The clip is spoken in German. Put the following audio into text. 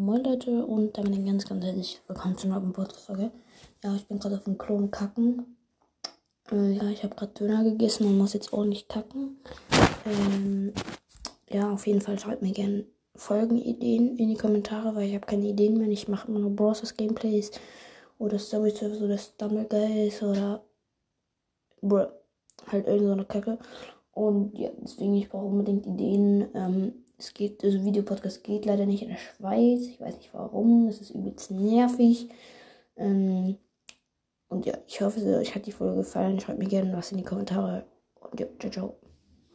Moin Leute und damit ein ganz, ganz herzlich willkommen zu einer neuen Podcast-Folge. Ja, ich bin gerade auf dem Klo und kacken. Äh, ja, ich habe gerade Döner gegessen und muss jetzt ordentlich kacken. Ähm, ja, auf jeden Fall schreibt mir gerne Folgenideen in die Kommentare, weil ich habe keine Ideen mehr. Ich mache immer nur Browsers Gameplays oder Story Service oder Stumble Guys oder bruh, halt irgendeine so Kacke. Und ja, deswegen ich brauche unbedingt Ideen. Ähm, es geht, also Videopodcast geht leider nicht in der Schweiz. Ich weiß nicht warum. Es ist übelst nervig. Ähm, und ja, ich hoffe, euch hat die Folge gefallen. Schreibt mir gerne was in die Kommentare. Und ja, ciao, ciao.